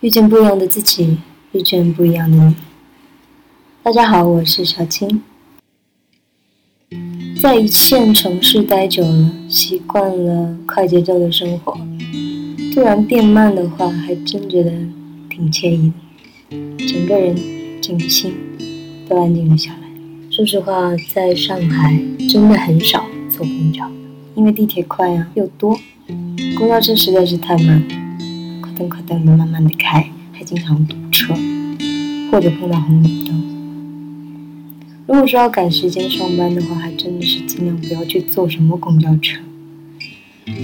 遇见不一样的自己，遇见不一样的你。大家好，我是小青。在一线城市待久了，习惯了快节奏的生活，突然变慢的话，还真觉得挺惬意的。整个人、整个心都安静了下来。说实话，在上海真的很少坐公交，因为地铁快啊又多，公交车实在是太慢，快灯快灯的慢慢的开，还经常堵车，或者碰到红绿灯。如果说要赶时间上班的话，还真的是尽量不要去坐什么公交车。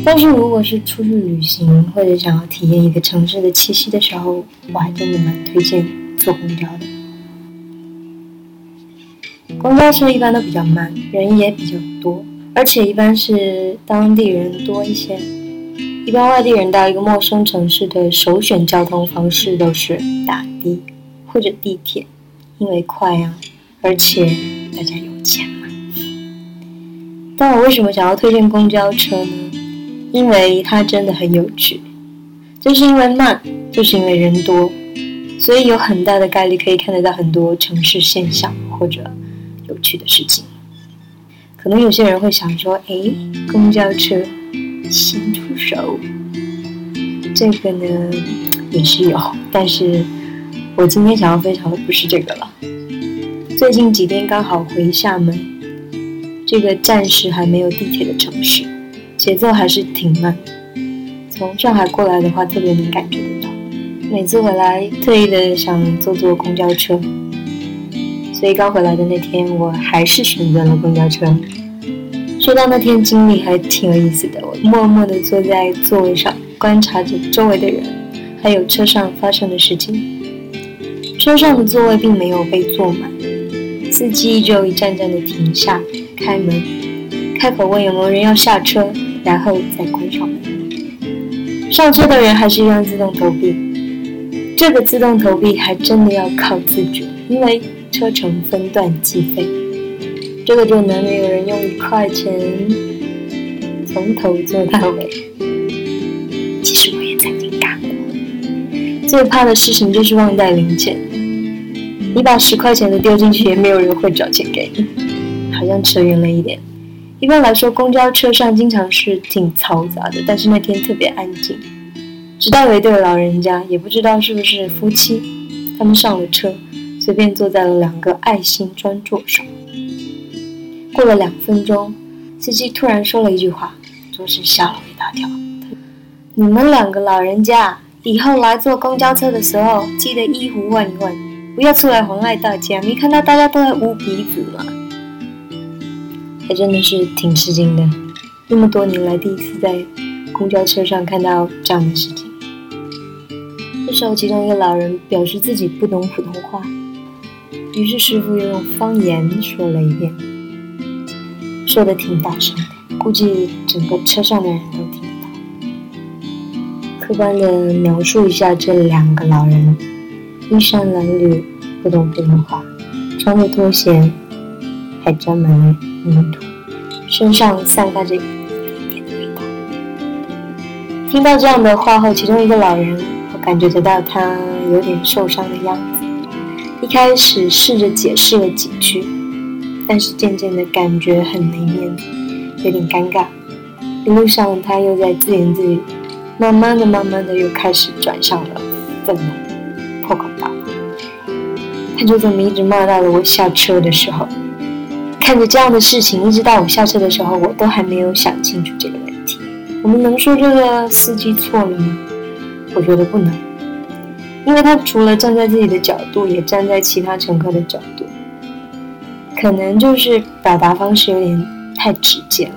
但是如果是出去旅行或者想要体验一个城市的气息的时候，我还真的蛮推荐坐公交的。公交车一般都比较慢，人也比较多，而且一般是当地人多一些。一般外地人到一个陌生城市的首选交通方式都是打的或者地铁，因为快啊。而且大家有钱嘛？但我为什么想要推荐公交车呢？因为它真的很有趣，就是因为慢，就是因为人多，所以有很大的概率可以看得到很多城市现象或者有趣的事情。可能有些人会想说：“哎，公交车新出手，这个呢也是有，但是我今天想要分享的不是这个了。”最近几天刚好回厦门，这个暂时还没有地铁的城市，节奏还是挺慢。从上海过来的话，特别能感觉得到。每次回来，特意的想坐坐公交车，所以刚回来的那天，我还是选择了公交车。说到那天经历，还挺有意思的。我默默的坐在座位上，观察着周围的人，还有车上发生的事情。车上的座位并没有被坐满。司机就一站站的停下，开门，开口问有没有人要下车，然后再关上门。上车的人还是一样自动投币，这个自动投币还真的要靠自觉，因为车程分段计费，这个就难免有人用一块钱从头做到尾。其实我也曾经干过，最怕的事情就是忘带零钱。你把十块钱的丢进去，也没有人会找钱给你。好像扯远了一点。一般来说，公交车上经常是挺嘈杂的，但是那天特别安静。直到有一对老人家，也不知道是不是夫妻，他们上了车，随便坐在了两个爱心专座上。过了两分钟，司机突然说了一句话，着实吓了我一大跳。你们两个老人家，以后来坐公交车的时候，记得衣服换一换。不要出来妨碍大家！没看到大家都在捂鼻子吗？还真的是挺吃惊的，那么多年来第一次在公交车上看到这样的事情。这时候，其中一个老人表示自己不懂普通话，于是师傅又用方言说了一遍，说的挺大声的，估计整个车上的人都听得到。客观的描述一下这两个老人。衣衫褴褛，不懂普通话，穿着拖鞋，还沾满了泥土，身上散发着一点点的味道。听到这样的话后，其中一个老人，我感觉得到他有点受伤的样子。一开始试着解释了几句，但是渐渐的感觉很没面子，有点尴尬。一路上他又在自言自语，慢慢的、慢慢的又开始转向了愤怒。破口大骂，他就这么一直骂到了我下车的时候。看着这样的事情，一直到我下车的时候，我都还没有想清楚这个问题。我们能说这个司机错了吗？我觉得不能，因为他除了站在自己的角度，也站在其他乘客的角度，可能就是表达方式有点太直接了。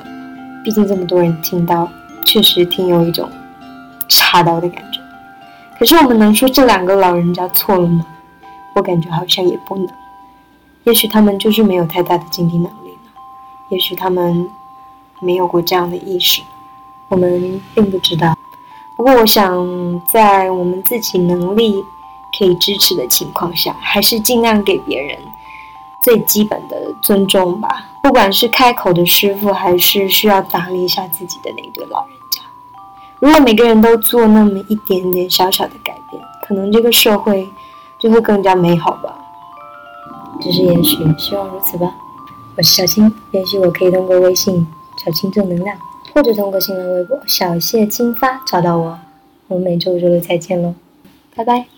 毕竟这么多人听到，确实挺有一种插刀的感觉。可是我们能说这两个老人家错了吗？我感觉好像也不能。也许他们就是没有太大的经济能力呢，也许他们没有过这样的意识，我们并不知道。不过我想，在我们自己能力可以支持的情况下，还是尽量给别人最基本的尊重吧。不管是开口的师傅，还是需要打理一下自己的那对老人家。如果每个人都做那么一点点小小的改变，可能这个社会就会更加美好吧。只是也许，希望如此吧。我是小青，也许我可以通过微信“小青正能量”，或者通过新浪微博“小谢青发”找到我。我们每周五周六再见喽，拜拜。